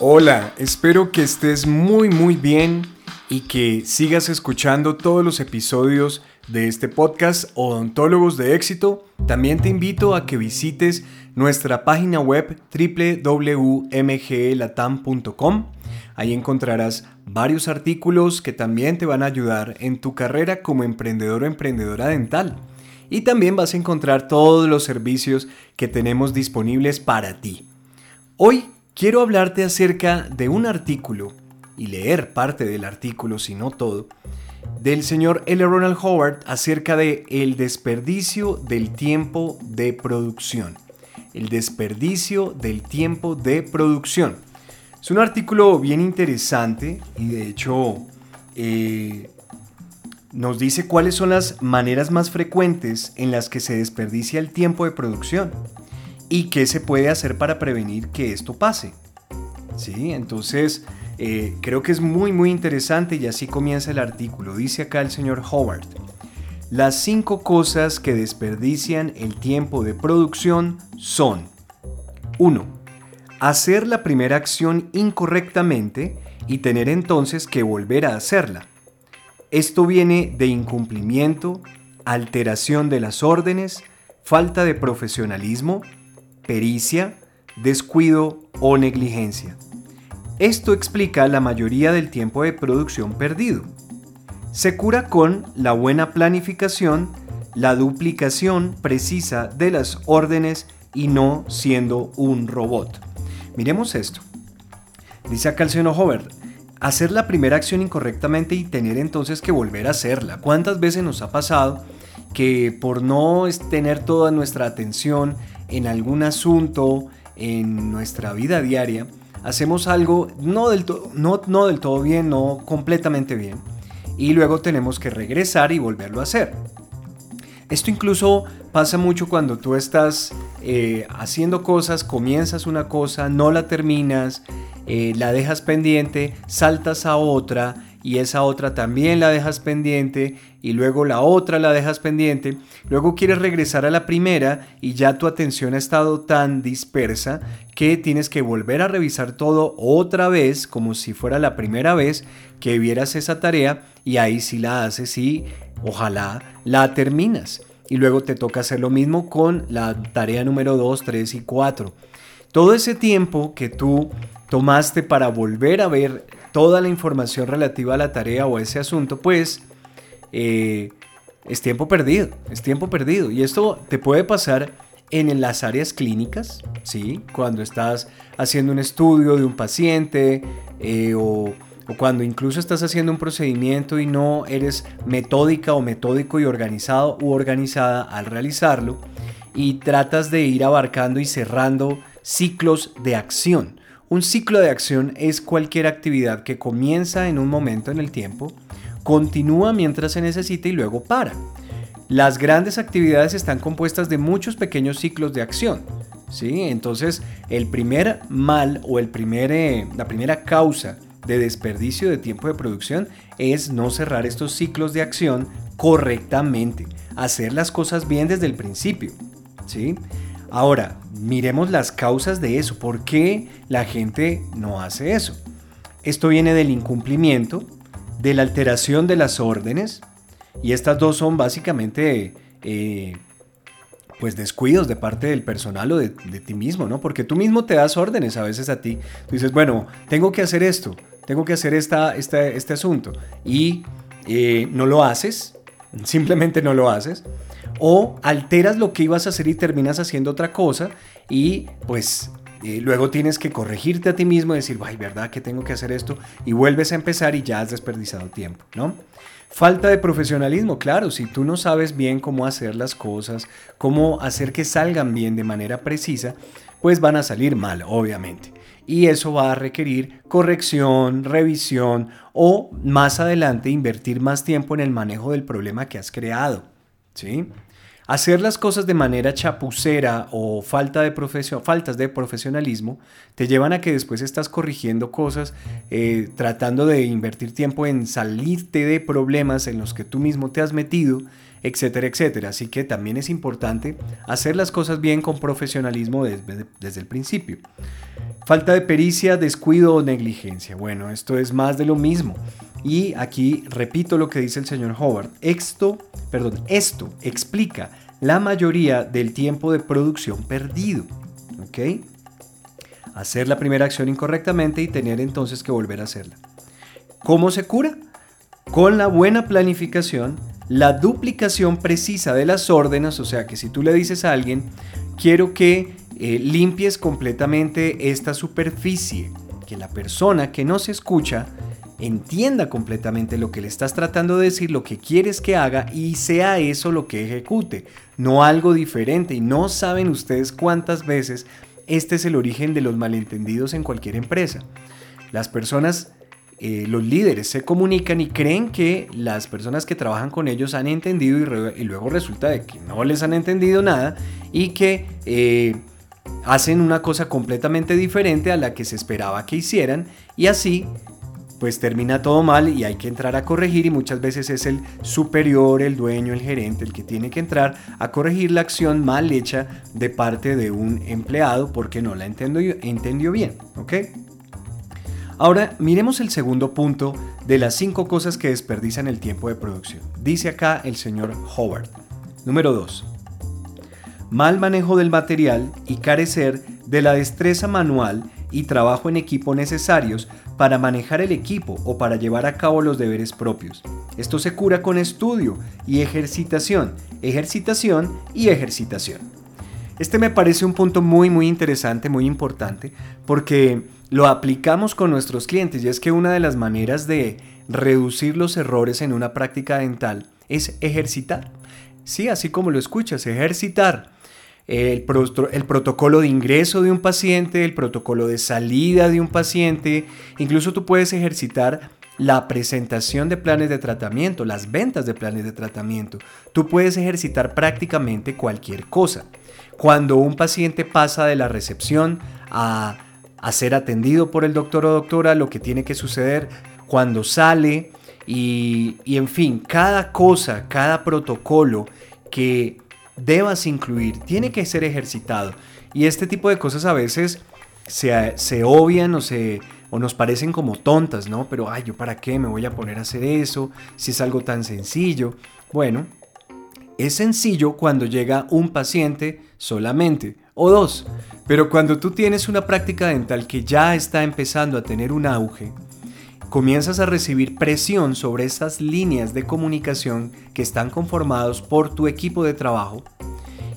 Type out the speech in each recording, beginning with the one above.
Hola, espero que estés muy muy bien y que sigas escuchando todos los episodios de este podcast Odontólogos de Éxito. También te invito a que visites nuestra página web www.mglatam.com. Ahí encontrarás varios artículos que también te van a ayudar en tu carrera como emprendedor o emprendedora dental. Y también vas a encontrar todos los servicios que tenemos disponibles para ti. Hoy quiero hablarte acerca de un artículo, y leer parte del artículo, si no todo, del señor L. Ronald Howard acerca de el desperdicio del tiempo de producción. El desperdicio del tiempo de producción. Es un artículo bien interesante y de hecho eh, nos dice cuáles son las maneras más frecuentes en las que se desperdicia el tiempo de producción y qué se puede hacer para prevenir que esto pase. ¿Sí? Entonces, eh, creo que es muy, muy interesante y así comienza el artículo. Dice acá el señor Howard. Las cinco cosas que desperdician el tiempo de producción son 1. Hacer la primera acción incorrectamente y tener entonces que volver a hacerla. Esto viene de incumplimiento, alteración de las órdenes, falta de profesionalismo, pericia, descuido o negligencia. Esto explica la mayoría del tiempo de producción perdido. Se cura con la buena planificación, la duplicación precisa de las órdenes y no siendo un robot. Miremos esto. Dice acá el señor hacer la primera acción incorrectamente y tener entonces que volver a hacerla. ¿Cuántas veces nos ha pasado que por no tener toda nuestra atención en algún asunto, en nuestra vida diaria, hacemos algo no del, no, no del todo bien, no completamente bien, y luego tenemos que regresar y volverlo a hacer. Esto incluso pasa mucho cuando tú estás eh, haciendo cosas, comienzas una cosa, no la terminas, eh, la dejas pendiente, saltas a otra y esa otra también la dejas pendiente y luego la otra la dejas pendiente, luego quieres regresar a la primera y ya tu atención ha estado tan dispersa que tienes que volver a revisar todo otra vez como si fuera la primera vez que vieras esa tarea y ahí sí la haces y ojalá la terminas. Y luego te toca hacer lo mismo con la tarea número 2, 3 y 4. Todo ese tiempo que tú tomaste para volver a ver toda la información relativa a la tarea o a ese asunto, pues eh, es tiempo perdido, es tiempo perdido. Y esto te puede pasar en las áreas clínicas, ¿sí? Cuando estás haciendo un estudio de un paciente eh, o, cuando incluso estás haciendo un procedimiento y no eres metódica o metódico y organizado u organizada al realizarlo y tratas de ir abarcando y cerrando ciclos de acción. Un ciclo de acción es cualquier actividad que comienza en un momento en el tiempo, continúa mientras se necesita y luego para. Las grandes actividades están compuestas de muchos pequeños ciclos de acción. ¿sí? Entonces, el primer mal o el eh, la primera causa de desperdicio de tiempo de producción es no cerrar estos ciclos de acción correctamente, hacer las cosas bien desde el principio. ¿sí? Ahora, miremos las causas de eso. ¿Por qué la gente no hace eso? Esto viene del incumplimiento, de la alteración de las órdenes, y estas dos son básicamente eh, pues descuidos de parte del personal o de, ti mismo, ¿no? Porque tú mismo te das órdenes a veces a ti. Tú dices, bueno, tengo que hacer esto, tengo que hacer esta, este asunto, y eh, no lo haces, simplemente no lo haces o alteras lo que ibas a hacer y terminas haciendo otra cosa y pues eh, luego tienes que corregirte a ti mismo y decir, ay, ¿verdad que tengo que hacer esto? Y vuelves a empezar y ya has desperdiciado tiempo, ¿no? Falta de profesionalismo, claro, si tú no sabes bien cómo hacer las cosas, cómo hacer que salgan bien de manera precisa, pues van a salir mal, obviamente. y eso va a requerir corrección, revisión o más adelante invertir más tiempo en el manejo del problema que has creado. ¿sí? Hacer las cosas de manera chapucera o falta de faltas de profesionalismo te llevan a que después estás corrigiendo cosas, eh, tratando de invertir tiempo en salirte de problemas en los que tú mismo te has metido, etcétera, etcétera. Así que también es importante hacer las cosas bien con profesionalismo desde, desde el principio. Falta de pericia, descuido o negligencia. Bueno, esto es más de lo mismo. Y aquí repito lo que dice el señor Howard. Esto, perdón, esto explica la mayoría del tiempo de producción perdido. ¿Ok? Hacer la primera acción incorrectamente y tener entonces que volver a hacerla. ¿Cómo se cura? Con la buena planificación, la duplicación precisa de las órdenes, o sea que si tú le dices a alguien, quiero que eh, limpies completamente esta superficie, que la persona que no se escucha entienda completamente lo que le estás tratando de decir, lo que quieres que haga y sea eso lo que ejecute, no algo diferente. Y no saben ustedes cuántas veces este es el origen de los malentendidos en cualquier empresa. Las personas, eh, los líderes se comunican y creen que las personas que trabajan con ellos han entendido y, luego resulta de que no les han entendido nada y que... Eh, hacen una cosa completamente diferente a la que se esperaba que hicieran y así pues termina todo mal y hay que entrar a corregir y muchas veces es el superior, el dueño, el gerente el que tiene que entrar a corregir la acción mal hecha de parte de un empleado porque no la entendió, bien, ¿ok? Ahora miremos el segundo punto de las cinco cosas que desperdician el tiempo de producción. Dice acá el señor Howard. Número 2. Mal manejo del material y carecer de la destreza manual y trabajo en equipo necesarios para manejar el equipo o para llevar a cabo los deberes propios. Esto se cura con estudio y ejercitación, ejercitación y ejercitación. Este me parece un punto muy muy interesante, muy importante, porque lo aplicamos con nuestros clientes y es que una de las maneras de reducir los errores en una práctica dental es ejercitar. Sí, así como lo escuchas, ejercitar el, protocolo de ingreso de un paciente, el protocolo de salida de un paciente. Incluso tú puedes ejercitar la presentación de planes de tratamiento, las ventas de planes de tratamiento. Tú puedes ejercitar prácticamente cualquier cosa. Cuando un paciente pasa de la recepción a, a ser atendido por el doctor o doctora, lo que tiene que suceder cuando sale y, y en fin, cada cosa, cada protocolo que debas incluir, tiene que ser ejercitado. Y este tipo de cosas a veces se, se obvian o, se, o nos parecen como tontas, ¿no? Pero, ay, ¿yo para qué me voy a poner a hacer eso? Si es algo tan sencillo. Bueno, es sencillo cuando llega un paciente solamente o dos. Pero cuando tú tienes una práctica dental que ya está empezando a tener un auge, comienzas a recibir presión sobre esas líneas de comunicación que están conformados por tu equipo de trabajo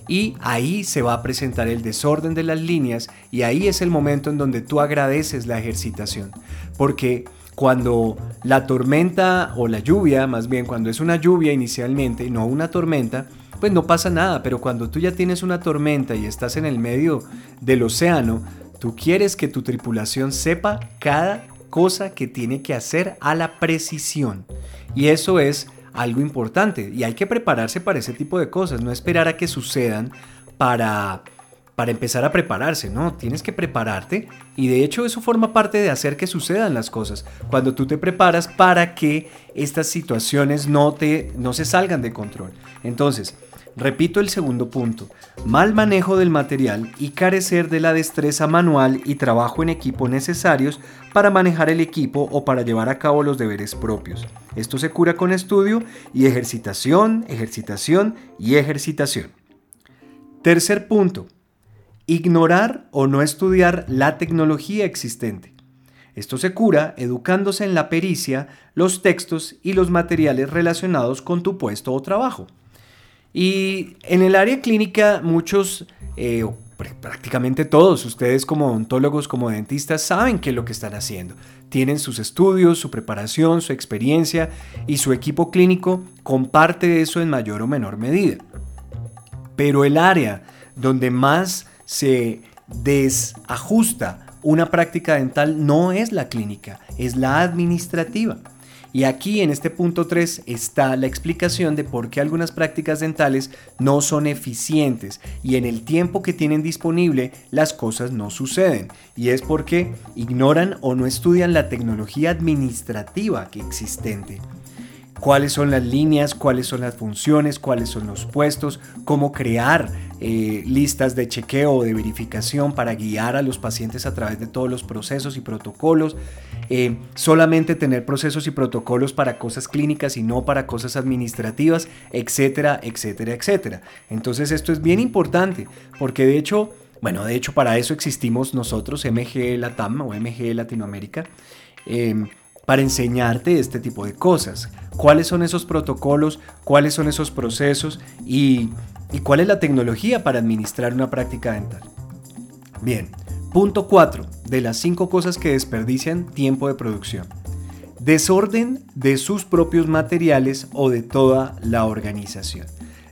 y ahí se va a presentar el desorden de las líneas y ahí es el momento en donde tú agradeces la ejercitación. Porque cuando la tormenta o la lluvia, más bien cuando es una lluvia inicialmente no una tormenta, pues no pasa nada, pero cuando tú ya tienes una tormenta y estás en el medio del océano, tú quieres que tu tripulación sepa cada cosa que tiene que hacer a la precisión. Y eso es algo importante y hay que prepararse para ese tipo de cosas, no esperar a que sucedan para para empezar a prepararse, ¿no? Tienes que prepararte y de hecho eso forma parte de hacer que sucedan las cosas. Cuando tú te preparas para que estas situaciones no te no se salgan de control. Entonces, Repito el segundo punto, mal manejo del material y carecer de la destreza manual y trabajo en equipo necesarios para manejar el equipo o para llevar a cabo los deberes propios. Esto se cura con estudio y ejercitación, ejercitación y ejercitación. Tercer punto, ignorar o no estudiar la tecnología existente. Esto se cura educándose en la pericia, los textos y los materiales relacionados con tu puesto o trabajo. Y en el área clínica muchos, eh, prácticamente todos, ustedes como odontólogos, como dentistas, saben qué es lo que están haciendo. Tienen sus estudios, su preparación, su experiencia y su equipo clínico comparte eso en mayor o menor medida. Pero el área donde más se desajusta una práctica dental no es la clínica, es la administrativa. Y aquí en este punto 3 está la explicación de por qué algunas prácticas dentales no son eficientes y en el tiempo que tienen disponible las cosas no suceden. Y es porque ignoran o no estudian la tecnología administrativa que existente cuáles son las líneas, cuáles son las funciones, cuáles son los puestos, cómo crear eh, listas de chequeo o de verificación para guiar a los pacientes a través de todos los procesos y protocolos. Eh, solamente tener procesos y protocolos para cosas clínicas y no para cosas administrativas, etcétera, etcétera, etcétera. Entonces esto es bien importante porque de hecho, bueno, de hecho para eso existimos nosotros, MG Latam o MG Latinoamérica. Eh, para enseñarte este tipo de cosas. ¿Cuáles son esos protocolos? ¿Cuáles son esos procesos? Y, cuál es la tecnología para administrar una práctica dental? Bien, punto 4 de las 5 cosas que desperdician tiempo de producción. Desorden de sus propios materiales o de toda la organización.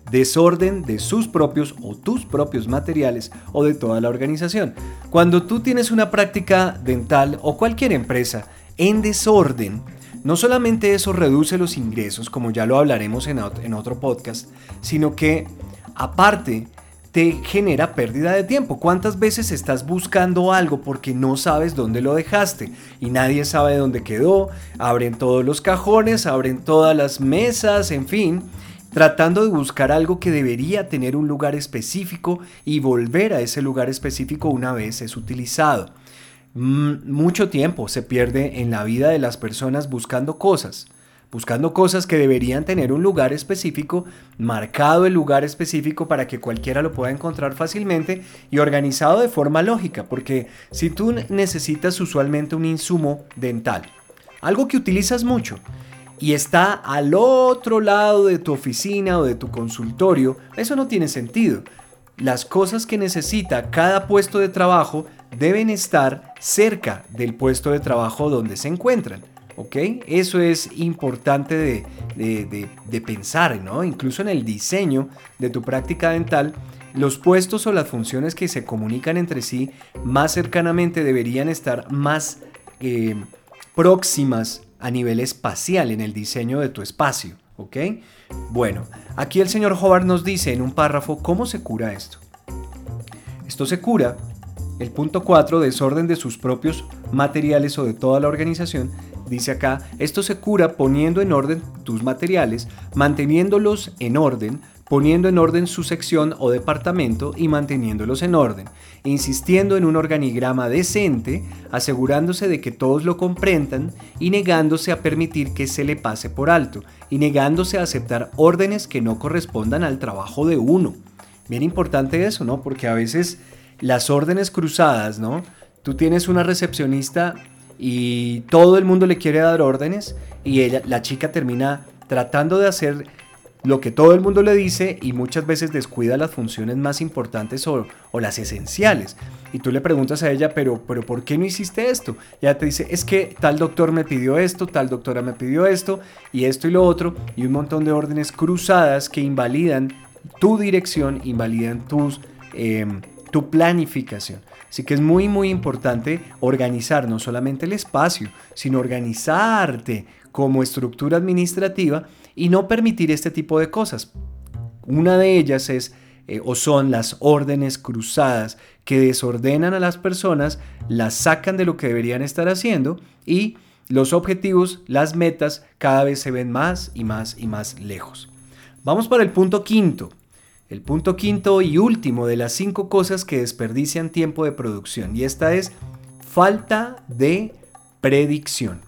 Desorden de sus propios o tus propios materiales o de toda la organización. Cuando tú tienes una práctica dental o cualquier empresa en desorden, no solamente eso reduce los ingresos, como ya lo hablaremos en, otro podcast, sino que aparte te genera pérdida de tiempo. ¿Cuántas veces estás buscando algo porque no sabes dónde lo dejaste y nadie sabe dónde quedó? Abren todos los cajones, abren todas las mesas, en fin, tratando de buscar algo que debería tener un lugar específico y volver a ese lugar específico una vez es utilizado. Mm, mucho tiempo se pierde en la vida de las personas buscando cosas, buscando cosas que deberían tener un lugar específico, marcado el lugar específico para que cualquiera lo pueda encontrar fácilmente y organizado de forma lógica, porque si tú necesitas usualmente un insumo dental, algo que utilizas mucho, y está al otro lado de tu oficina o de tu consultorio, eso no tiene sentido. Las cosas que necesita cada puesto de trabajo deben estar cerca del puesto de trabajo donde se encuentran. ¿Ok? Eso es importante de, pensar, ¿no? Incluso en el diseño de tu práctica dental, los puestos o las funciones que se comunican entre sí más cercanamente deberían estar más eh, próximas a nivel espacial en el diseño de tu espacio. ¿Ok? Bueno, aquí el señor Howard nos dice en un párrafo cómo se cura esto. Esto se cura el punto 4, desorden de sus propios materiales o de toda la organización, dice acá, esto se cura poniendo en orden tus materiales, manteniéndolos en orden, poniendo en orden su sección o departamento y manteniéndolos en orden, insistiendo en un organigrama decente, asegurándose de que todos lo comprendan y negándose a permitir que se le pase por alto, y negándose a aceptar órdenes que no correspondan al trabajo de uno. Bien importante eso, ¿no? Porque a veces las órdenes cruzadas, ¿no? Tú tienes una recepcionista y todo el mundo le quiere dar órdenes y ella, la chica termina tratando de hacer lo que todo el mundo le dice y muchas veces descuida las funciones más importantes o, las esenciales. Y tú le preguntas a ella, pero, pero ¿por qué no hiciste esto? Y ella te dice, es que tal doctor me pidió esto, tal doctora me pidió esto, y esto y lo otro, y un montón de órdenes cruzadas que invalidan tu dirección, invalidan tus... Em, tu planificación. Así que es muy muy importante organizar no solamente el espacio, sino organizarte como estructura administrativa y no permitir este tipo de cosas. Una de ellas es eh, o son las órdenes cruzadas que desordenan a las personas, las sacan de lo que deberían estar haciendo y los objetivos, las metas cada vez se ven más y más y más lejos. Vamos para el punto quinto. El punto quinto y último de las cinco cosas que desperdician tiempo de producción y esta es falta de predicción.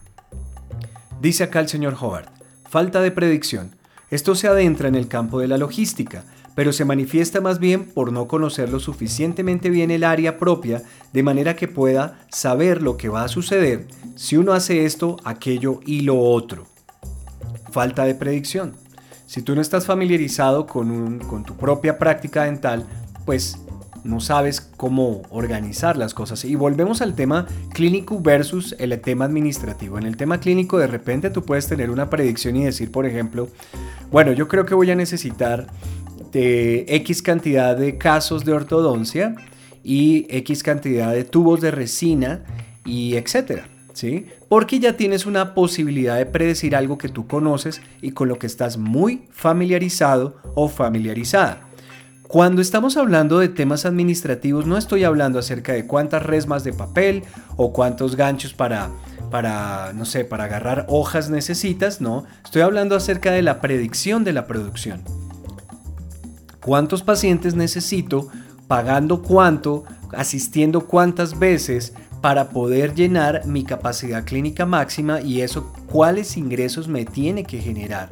Dice acá el señor Howard, falta de predicción. Esto se adentra en el campo de la logística, pero se manifiesta más bien por no conocer lo suficientemente bien el área propia de manera que pueda saber lo que va a suceder si uno hace esto, aquello y lo otro. Falta de predicción. Si tú no estás familiarizado con, con tu propia práctica dental, pues no sabes cómo organizar las cosas. Y volvemos al tema clínico versus el tema administrativo. En el tema clínico de repente tú puedes tener una predicción y decir, por ejemplo, bueno, yo creo que voy a necesitar de X cantidad de casos de ortodoncia y X cantidad de tubos de resina y etcétera. ¿Sí? Porque ya tienes una posibilidad de predecir algo que tú conoces y con lo que estás muy familiarizado o familiarizada. Cuando estamos hablando de temas administrativos, no estoy hablando acerca de cuántas resmas de papel o cuántos ganchos para, para, no sé, para agarrar hojas necesitas, no. Estoy hablando acerca de la predicción de la producción. ¿Cuántos pacientes necesito? ¿Pagando cuánto? ¿Asistiendo cuántas veces? para poder llenar mi capacidad clínica máxima y eso, cuáles ingresos me tiene que generar,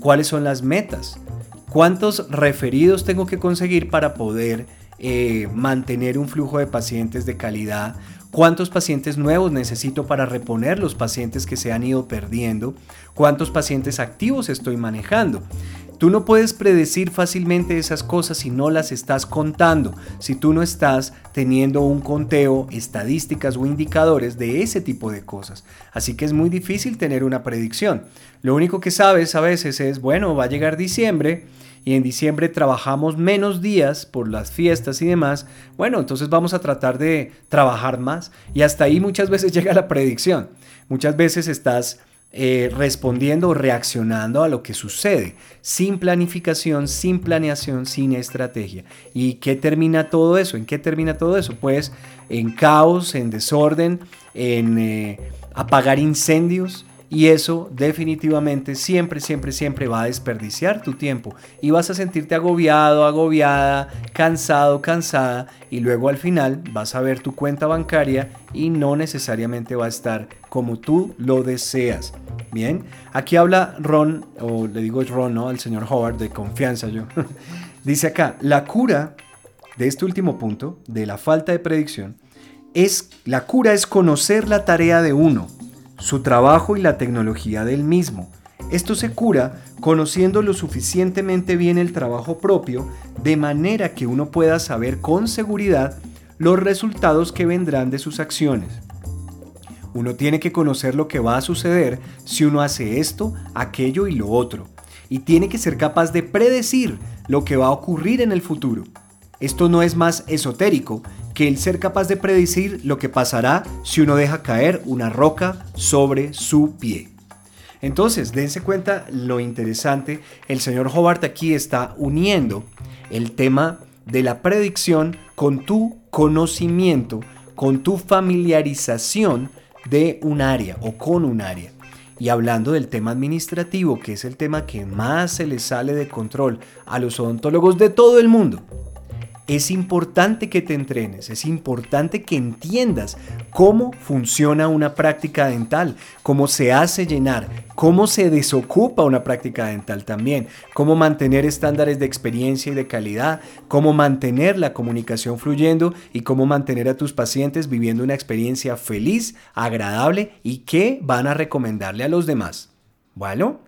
cuáles son las metas, cuántos referidos tengo que conseguir para poder eh, mantener un flujo de pacientes de calidad, cuántos pacientes nuevos necesito para reponer los pacientes que se han ido perdiendo, cuántos pacientes activos estoy manejando. Tú no puedes predecir fácilmente esas cosas si no las estás contando, si tú no estás teniendo un conteo, estadísticas o indicadores de ese tipo de cosas. Así que es muy difícil tener una predicción. Lo único que sabes a veces es, bueno, va a llegar diciembre y en diciembre trabajamos menos días por las fiestas y demás, bueno, entonces vamos a tratar de trabajar más y hasta ahí muchas veces llega la predicción. Muchas veces estás eh, respondiendo o reaccionando a lo que sucede, sin planificación, sin planeación, sin estrategia. ¿Y qué termina todo eso? ¿En qué termina todo eso? Pues en caos, en desorden, en eh, apagar incendios, y eso definitivamente siempre, siempre, siempre va a desperdiciar tu tiempo. Y vas a sentirte agobiado, agobiada, cansado, cansada. Y luego al final vas a ver tu cuenta bancaria y no necesariamente va a estar como tú lo deseas. Bien, aquí habla Ron, o le digo Ron, ¿no? Al señor Howard, de confianza yo. Dice acá, la cura de este último punto, de la falta de predicción, es, la cura es conocer la tarea de uno su trabajo y la tecnología del mismo. Esto se cura conociendo lo suficientemente bien el trabajo propio de manera que uno pueda saber con seguridad los resultados que vendrán de sus acciones. Uno tiene que conocer lo que va a suceder si uno hace esto, aquello y lo otro. Y tiene que ser capaz de predecir lo que va a ocurrir en el futuro. Esto no es más esotérico que el ser capaz de predecir lo que pasará si uno deja caer una roca sobre su pie. Entonces, dense cuenta lo interesante, el señor Hobart aquí está uniendo el tema de la predicción con tu conocimiento, con tu familiarización de un área o con un área. Y hablando del tema administrativo, que es el tema que más se le sale de control a los odontólogos de todo el mundo, es importante que te entrenes, es importante que entiendas cómo funciona una práctica dental, cómo se hace llenar, cómo se desocupa una práctica dental también, cómo mantener estándares de experiencia y de calidad, cómo mantener la comunicación fluyendo y cómo mantener a tus pacientes viviendo una experiencia feliz, agradable y que van a recomendarle a los demás. Bueno,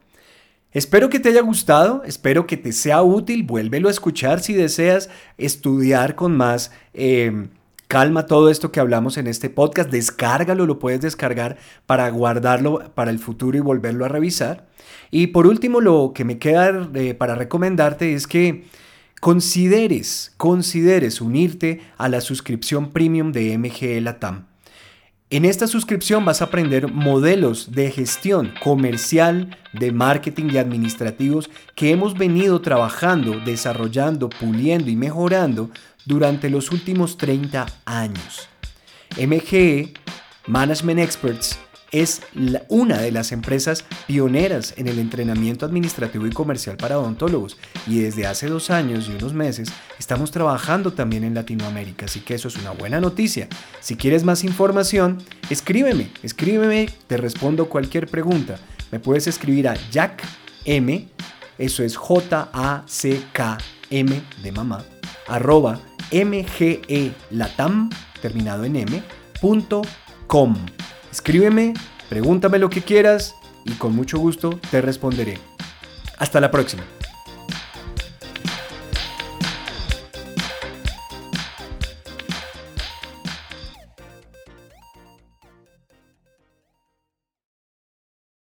Espero que te haya gustado, espero que te sea útil, vuélvelo a escuchar si deseas estudiar con más eh, calma todo esto que hablamos en este podcast, descárgalo, lo puedes descargar para guardarlo para el futuro y volverlo a revisar. Y por último, lo que me queda eh, para recomendarte es que consideres, consideres unirte a la suscripción premium de MGE Latam. En esta suscripción vas a aprender modelos de gestión comercial, de marketing y administrativos que hemos venido trabajando, desarrollando, puliendo y mejorando durante los últimos 30 años. MGE Management Experts es una de las empresas pioneras en el entrenamiento administrativo y comercial para odontólogos y desde hace dos años y unos meses estamos trabajando también en Latinoamérica, así que eso es una buena noticia. Si quieres más información, escríbeme, escríbeme, te respondo cualquier pregunta. Me puedes escribir a Jack M, eso es J-A-C-K-M de mamá, arroba mgelatam, terminado en m, punto com. Escríbeme, pregúntame lo que quieras y con mucho gusto te responderé. Hasta la próxima.